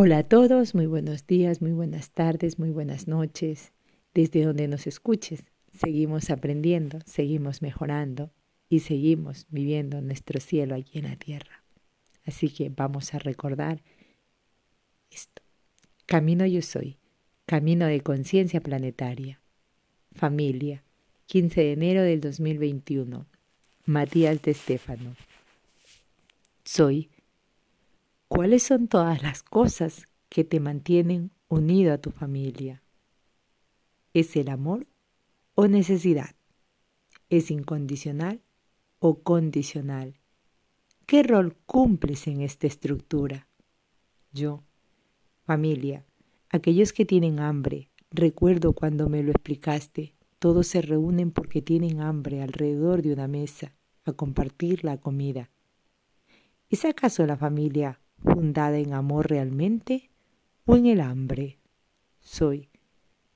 Hola a todos, muy buenos días, muy buenas tardes, muy buenas noches, desde donde nos escuches. Seguimos aprendiendo, seguimos mejorando y seguimos viviendo nuestro cielo aquí en la tierra. Así que vamos a recordar esto. Camino yo soy, camino de conciencia planetaria. Familia, 15 de enero del 2021. Matías de Estéfano. Soy ¿Cuáles son todas las cosas que te mantienen unido a tu familia? ¿Es el amor o necesidad? ¿Es incondicional o condicional? ¿Qué rol cumples en esta estructura? Yo, familia, aquellos que tienen hambre, recuerdo cuando me lo explicaste, todos se reúnen porque tienen hambre alrededor de una mesa a compartir la comida. ¿Es acaso la familia fundada en amor realmente o en el hambre. Soy.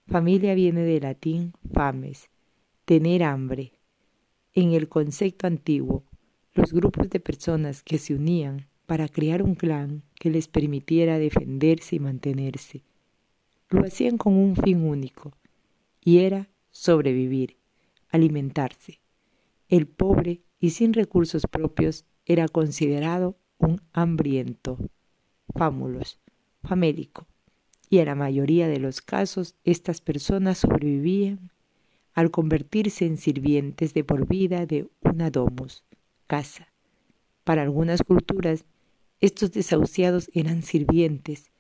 Familia viene del latín fames, tener hambre. En el concepto antiguo, los grupos de personas que se unían para crear un clan que les permitiera defenderse y mantenerse, lo hacían con un fin único, y era sobrevivir, alimentarse. El pobre y sin recursos propios era considerado un hambriento, fámulos, famélico, y en la mayoría de los casos estas personas sobrevivían al convertirse en sirvientes de por vida de una domus, casa. Para algunas culturas, estos desahuciados eran sirvientes,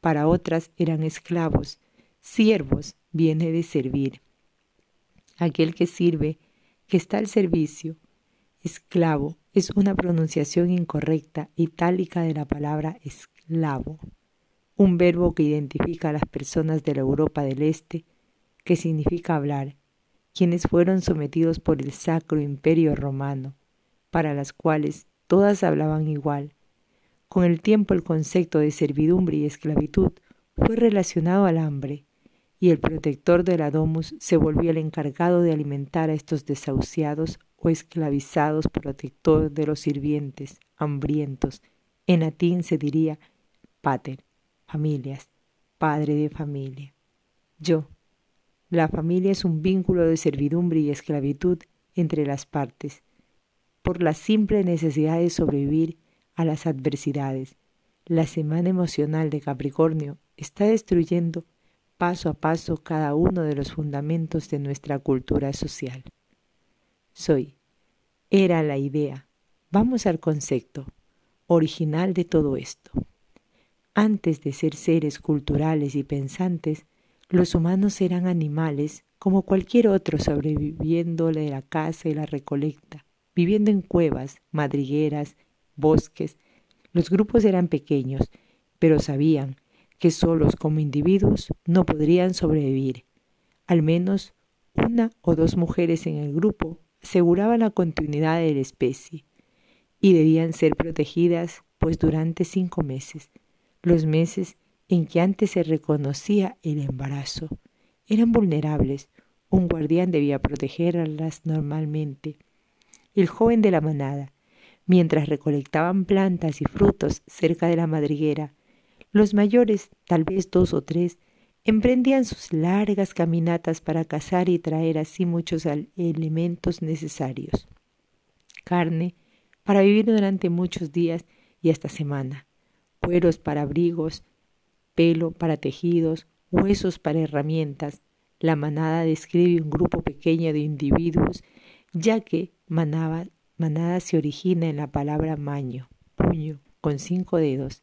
para otras eran esclavos, siervos viene de servir. Aquel que sirve, que está al servicio, esclavo, es una pronunciación incorrecta itálica de la palabra esclavo, un verbo que identifica a las personas de la Europa del Este, que significa hablar, quienes fueron sometidos por el Sacro Imperio Romano, para las cuales todas hablaban igual. Con el tiempo el concepto de servidumbre y esclavitud fue relacionado al hambre, y el protector de la domus se volvió el encargado de alimentar a estos desahuciados o esclavizados protector de los sirvientes, hambrientos. En latín se diría pater, familias, padre de familia. Yo. La familia es un vínculo de servidumbre y esclavitud entre las partes, por la simple necesidad de sobrevivir a las adversidades. La semana emocional de Capricornio está destruyendo paso a paso cada uno de los fundamentos de nuestra cultura social. Soy. Era la idea. Vamos al concepto original de todo esto. Antes de ser seres culturales y pensantes, los humanos eran animales como cualquier otro sobreviviendo de la caza y la recolecta, viviendo en cuevas, madrigueras, bosques. Los grupos eran pequeños, pero sabían que solos como individuos no podrían sobrevivir. Al menos una o dos mujeres en el grupo aseguraban la continuidad de la especie y debían ser protegidas pues durante cinco meses, los meses en que antes se reconocía el embarazo. Eran vulnerables, un guardián debía protegerlas normalmente. El joven de la manada, mientras recolectaban plantas y frutos cerca de la madriguera, los mayores, tal vez dos o tres, emprendían sus largas caminatas para cazar y traer así muchos elementos necesarios. Carne para vivir durante muchos días y hasta semana, cueros para abrigos, pelo para tejidos, huesos para herramientas. La manada describe un grupo pequeño de individuos, ya que manada se origina en la palabra maño, puño, con cinco dedos.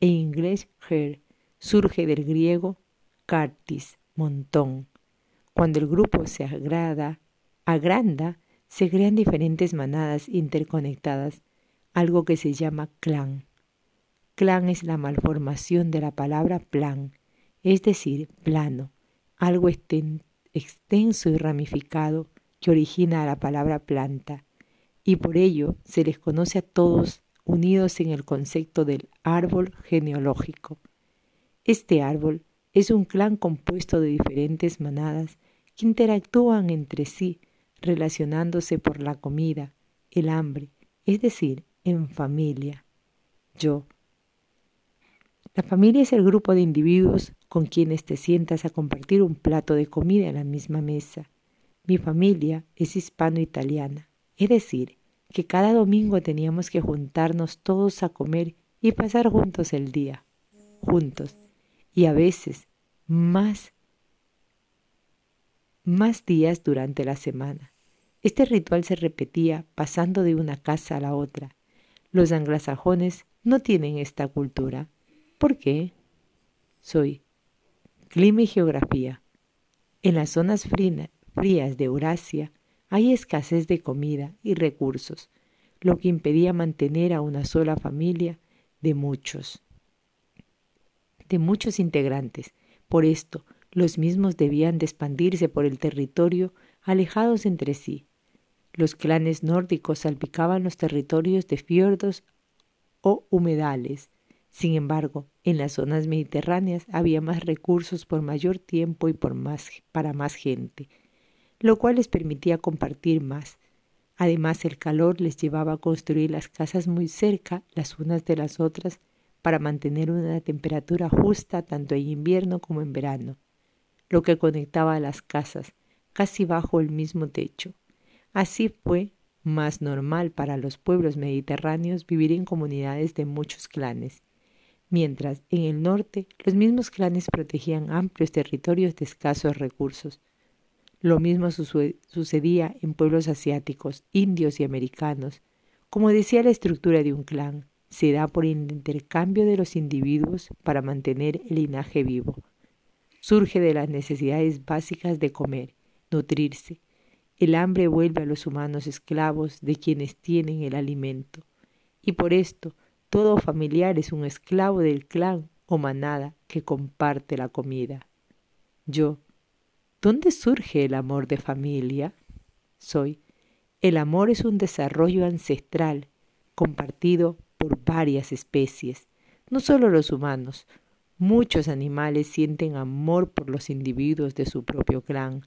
En inglés, her, surge del griego cartis, montón. Cuando el grupo se agrada, agranda, se crean diferentes manadas interconectadas, algo que se llama clan. Clan es la malformación de la palabra plan, es decir, plano, algo extenso y ramificado que origina la palabra planta, y por ello se les conoce a todos unidos en el concepto del árbol genealógico. Este árbol es un clan compuesto de diferentes manadas que interactúan entre sí, relacionándose por la comida, el hambre, es decir, en familia. Yo. La familia es el grupo de individuos con quienes te sientas a compartir un plato de comida en la misma mesa. Mi familia es hispano-italiana, es decir, que cada domingo teníamos que juntarnos todos a comer y pasar juntos el día, juntos, y a veces más, más días durante la semana. Este ritual se repetía pasando de una casa a la otra. Los anglosajones no tienen esta cultura. ¿Por qué? Soy clima y geografía. En las zonas frías de Eurasia hay escasez de comida y recursos, lo que impedía mantener a una sola familia de muchos, de muchos integrantes. Por esto, los mismos debían de expandirse por el territorio alejados entre sí. Los clanes nórdicos salpicaban los territorios de fiordos o humedales. Sin embargo, en las zonas mediterráneas había más recursos por mayor tiempo y por más, para más gente, lo cual les permitía compartir más. Además, el calor les llevaba a construir las casas muy cerca las unas de las otras para mantener una temperatura justa tanto en invierno como en verano, lo que conectaba las casas casi bajo el mismo techo. Así fue más normal para los pueblos mediterráneos vivir en comunidades de muchos clanes, mientras en el norte los mismos clanes protegían amplios territorios de escasos recursos. Lo mismo sucedía en pueblos asiáticos, indios y americanos. Como decía la estructura de un clan, se da por el intercambio de los individuos para mantener el linaje vivo. Surge de las necesidades básicas de comer, nutrirse. El hambre vuelve a los humanos esclavos de quienes tienen el alimento. Y por esto, todo familiar es un esclavo del clan o manada que comparte la comida. Yo, ¿Dónde surge el amor de familia? Soy. El amor es un desarrollo ancestral compartido por varias especies, no solo los humanos. Muchos animales sienten amor por los individuos de su propio clan.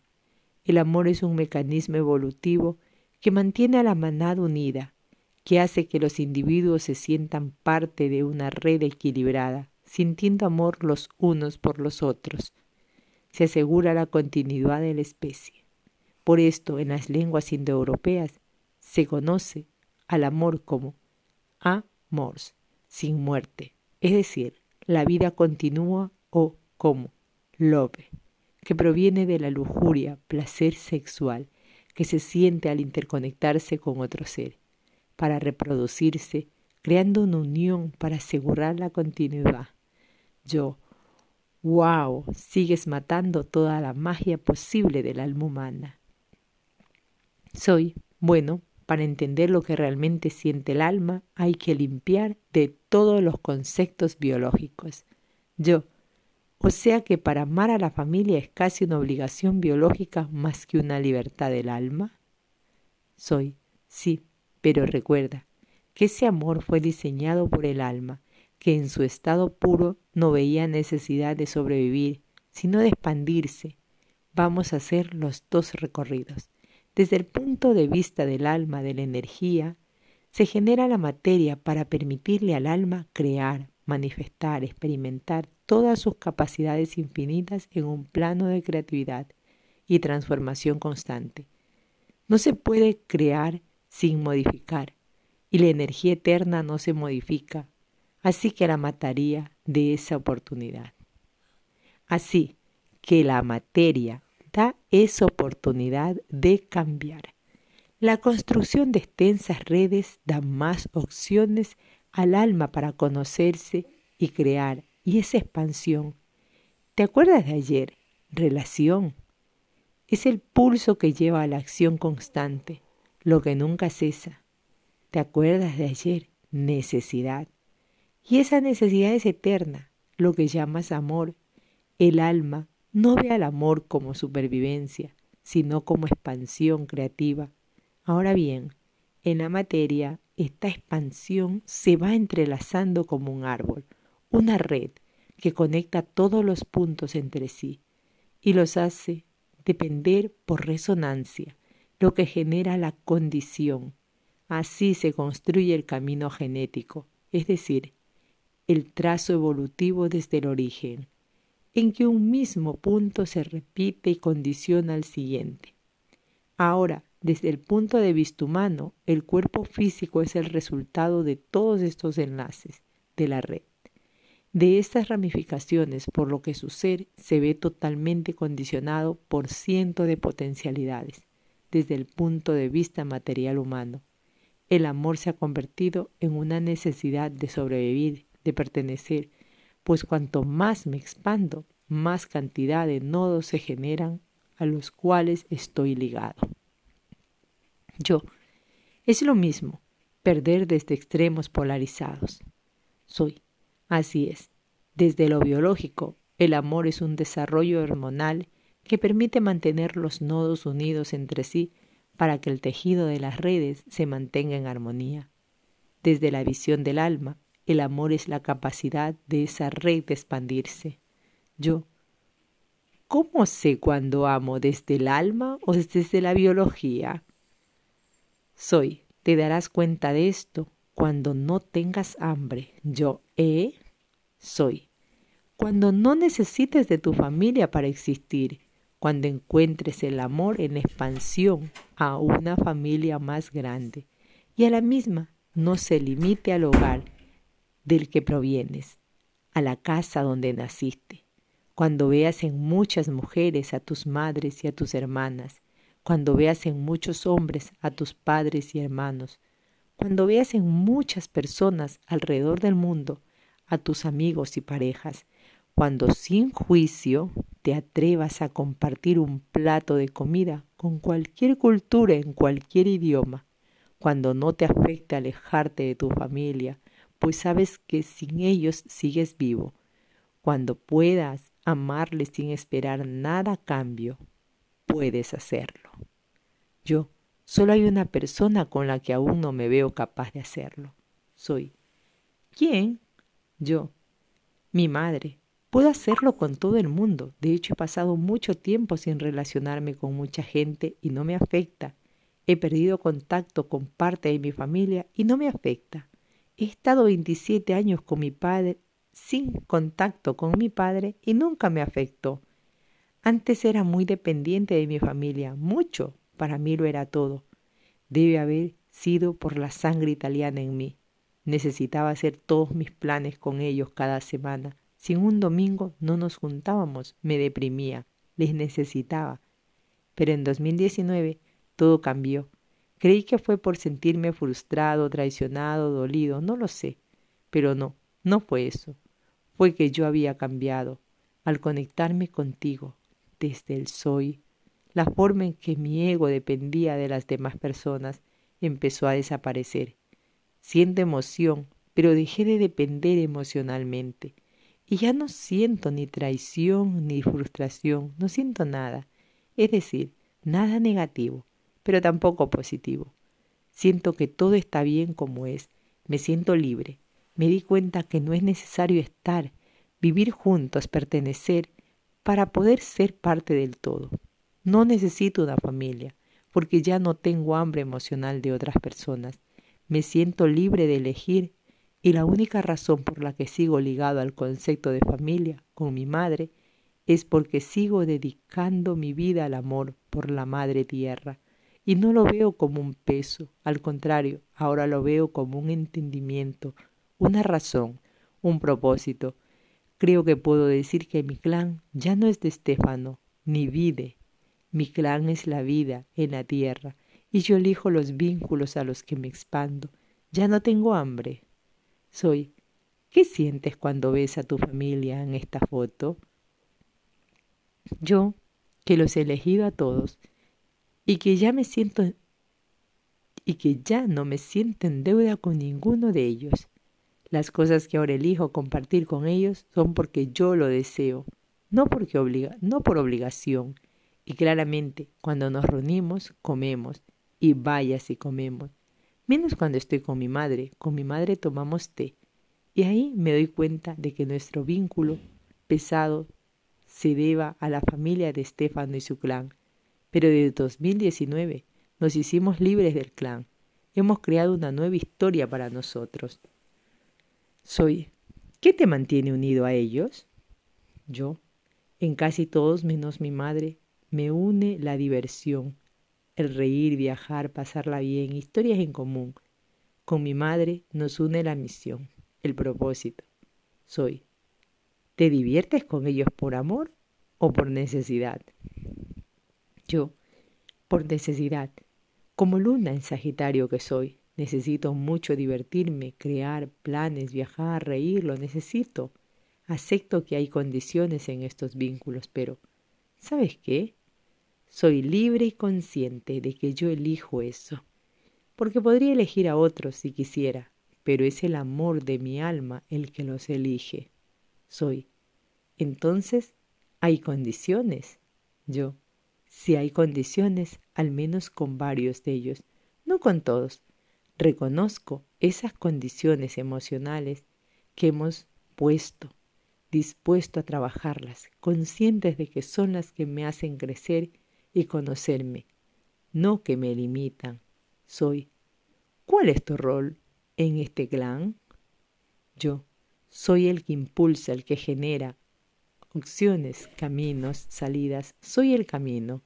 El amor es un mecanismo evolutivo que mantiene a la manada unida, que hace que los individuos se sientan parte de una red equilibrada, sintiendo amor los unos por los otros se asegura la continuidad de la especie. Por esto, en las lenguas indoeuropeas se conoce al amor como sin muerte, es decir, la vida continúa o como love, que proviene de la lujuria, placer sexual, que se siente al interconectarse con otro ser, para reproducirse, creando una unión para asegurar la continuidad. Yo, ¡Wow! Sigues matando toda la magia posible del alma humana. Soy, bueno, para entender lo que realmente siente el alma hay que limpiar de todos los conceptos biológicos. Yo, o sea que para amar a la familia es casi una obligación biológica más que una libertad del alma. Soy, sí, pero recuerda que ese amor fue diseñado por el alma que en su estado puro no veía necesidad de sobrevivir, sino de expandirse. Vamos a hacer los dos recorridos. Desde el punto de vista del alma, de la energía, se genera la materia para permitirle al alma crear, manifestar, experimentar todas sus capacidades infinitas en un plano de creatividad y transformación constante. No se puede crear sin modificar, y la energía eterna no se modifica, así que la mataría de esa oportunidad. Así que la materia esa oportunidad de cambiar. La construcción de extensas redes da más opciones al alma para conocerse y crear, y esa expansión. ¿Te acuerdas de ayer? Relación. Es el pulso que lleva a la acción constante, lo que nunca cesa. ¿Te acuerdas de ayer? Necesidad. Y esa necesidad es eterna, lo que llamas amor. El alma no ve al amor como supervivencia, sino como expansión creativa. Ahora bien, en la materia, esta expansión se va entrelazando como un árbol, una red que conecta todos los puntos entre sí y los hace depender por resonancia, lo que genera la condición. Así se construye el camino genético, es decir, el trazo evolutivo desde el origen, en que un mismo punto se repite y condiciona al siguiente. Ahora, desde el punto de vista humano, el cuerpo físico es el resultado de todos estos enlaces de la red. De estas ramificaciones, por lo que su ser se ve totalmente condicionado por cientos de potencialidades, desde el punto de vista material humano. El amor se ha convertido en una necesidad de sobrevivir, de pertenecer, pues cuanto más me expando, más cantidad de nodos se generan a los cuales estoy ligado. Yo. Es lo mismo, perder desde extremos polarizados. Soy. Así es. Desde lo biológico, el amor es un desarrollo hormonal que permite mantener los nodos unidos entre sí para que el tejido de las redes se mantenga en armonía. Desde la visión del alma, el amor es la capacidad de esa red de expandirse. Yo, ¿cómo sé cuando amo desde el alma o desde la biología? Soy, te darás cuenta de esto cuando no tengas hambre. Yo, ¿eh? Soy. Cuando no necesites de tu familia para existir, cuando encuentres el amor en expansión a una familia más grande y a la misma no se limite al hogar del que provienes, a la casa donde naciste, cuando veas en muchas mujeres a tus madres y a tus hermanas, cuando veas en muchos hombres a tus padres y hermanos, cuando veas en muchas personas alrededor del mundo a tus amigos y parejas, cuando sin juicio te atrevas a compartir un plato de comida con cualquier cultura en cualquier idioma, cuando no te afecte alejarte de tu familia, pues sabes que sin ellos sigues vivo, cuando puedas amarles sin esperar nada a cambio, puedes hacerlo. Yo, solo hay una persona con la que aún no me veo capaz de hacerlo. Soy. ¿Quién? Yo. Mi madre. Puedo hacerlo con todo el mundo. De hecho, he pasado mucho tiempo sin relacionarme con mucha gente y no me afecta. He perdido contacto con parte de mi familia y no me afecta. He estado 27 años con mi padre sin contacto con mi padre y nunca me afectó. Antes era muy dependiente de mi familia, mucho, para mí lo era todo. Debe haber sido por la sangre italiana en mí. Necesitaba hacer todos mis planes con ellos cada semana. Sin un domingo no nos juntábamos, me deprimía, les necesitaba. Pero en 2019 todo cambió. Creí que fue por sentirme frustrado, traicionado, dolido, no lo sé. Pero no, no fue eso. Fue que yo había cambiado al conectarme contigo, desde el soy, la forma en que mi ego dependía de las demás personas empezó a desaparecer. Siento emoción, pero dejé de depender emocionalmente. Y ya no siento ni traición ni frustración, no siento nada. Es decir, nada negativo, pero tampoco positivo. Siento que todo está bien como es, me siento libre. Me di cuenta que no es necesario estar, vivir juntos, pertenecer, para poder ser parte del todo. No necesito una familia, porque ya no tengo hambre emocional de otras personas. Me siento libre de elegir y la única razón por la que sigo ligado al concepto de familia con mi madre es porque sigo dedicando mi vida al amor por la madre tierra y no lo veo como un peso, al contrario, ahora lo veo como un entendimiento, una razón, un propósito, Creo que puedo decir que mi clan ya no es de Estefano, ni Vide. Mi clan es la vida en la tierra, y yo elijo los vínculos a los que me expando. Ya no tengo hambre. Soy. ¿Qué sientes cuando ves a tu familia en esta foto? Yo, que los he elegido a todos, y que ya me siento y que ya no me siento en deuda con ninguno de ellos. Las cosas que ahora elijo compartir con ellos son porque yo lo deseo, no, porque obliga, no por obligación. Y claramente, cuando nos reunimos, comemos, y vaya si comemos. Menos cuando estoy con mi madre, con mi madre tomamos té. Y ahí me doy cuenta de que nuestro vínculo pesado se deba a la familia de Estefano y su clan. Pero desde 2019 nos hicimos libres del clan. Hemos creado una nueva historia para nosotros. Soy. ¿Qué te mantiene unido a ellos? Yo, en casi todos menos mi madre, me une la diversión, el reír, viajar, pasarla bien, historias en común. Con mi madre nos une la misión, el propósito. Soy. ¿Te diviertes con ellos por amor o por necesidad? Yo, por necesidad. Como luna en Sagitario que soy, necesito mucho divertirme, crear planes, viajar, reír, lo necesito. Acepto que hay condiciones en estos vínculos, pero ¿sabes qué? Soy libre y consciente de que yo elijo eso, porque podría elegir a otros si quisiera, pero es el amor de mi alma el que los elige. Soy. Entonces, ¿hay condiciones? Yo. Si hay condiciones, al menos con varios de ellos, no con todos. Reconozco esas condiciones emocionales que hemos puesto, dispuesto a trabajarlas, conscientes de que son las que me hacen crecer y conocerme, no que me limitan. Soy. ¿Cuál es tu rol en este clan? Yo. Soy el que impulsa, el que genera opciones, caminos, salidas. Soy el camino.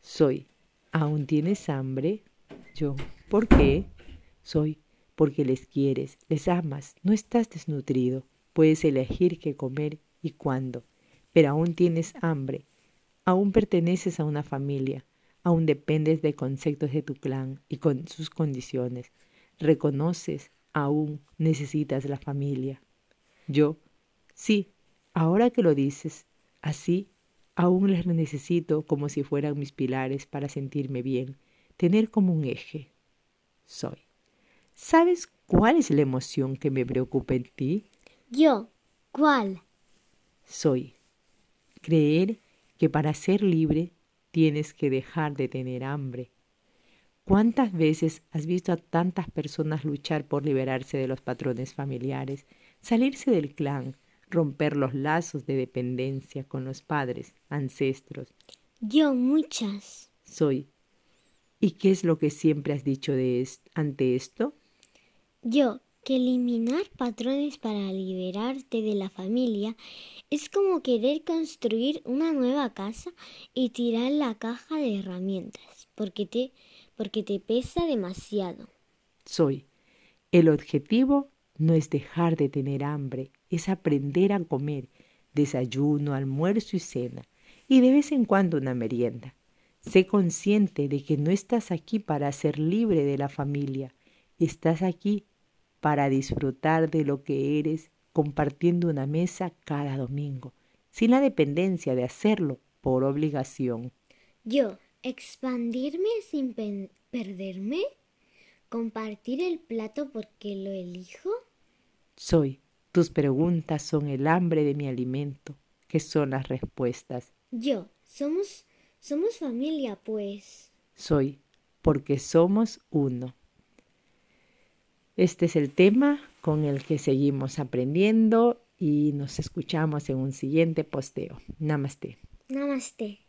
Soy. ¿Aún tienes hambre? Yo. ¿Por qué? Soy. Porque les quieres, les amas, no estás desnutrido. Puedes elegir qué comer y cuándo, pero aún tienes hambre Aún perteneces a una familia, aún dependes de conceptos de tu clan y con sus condiciones. Reconoces, aún necesitas la familia. Yo, sí, ahora que lo dices, así, aún les necesito como si fueran mis pilares para sentirme bien, tener como un eje. Soy. ¿Sabes cuál es la emoción que me preocupa en ti? Yo, ¿cuál? Soy. Creer que para ser libre tienes que dejar de tener hambre. ¿Cuántas veces has visto a tantas personas luchar por liberarse de los patrones familiares, salirse del clan, romper los lazos de dependencia con los padres, ancestros? Yo muchas. Soy. ¿Y qué es lo que siempre has dicho de ante esto? Yo, que eliminar patrones para liberarte de la familia es como querer construir una nueva casa y tirar la caja de herramientas, porque te, porque te pesa demasiado. Soy. El objetivo no es dejar de tener hambre, es aprender a comer desayuno, almuerzo y cena, y de vez en cuando una merienda. Sé consciente de que no estás aquí para ser libre de la familia, estás aquí para disfrutar de lo que eres compartiendo una mesa cada domingo, sin la dependencia de hacerlo por obligación. Yo, expandirme sin perderme, compartir el plato porque lo elijo. Soy, tus preguntas son el hambre de mi alimento, que son las respuestas. Yo, somos, somos familia, pues. Soy, porque somos uno. Este es el tema con el que seguimos aprendiendo y nos escuchamos en un siguiente posteo. Namaste. Namaste.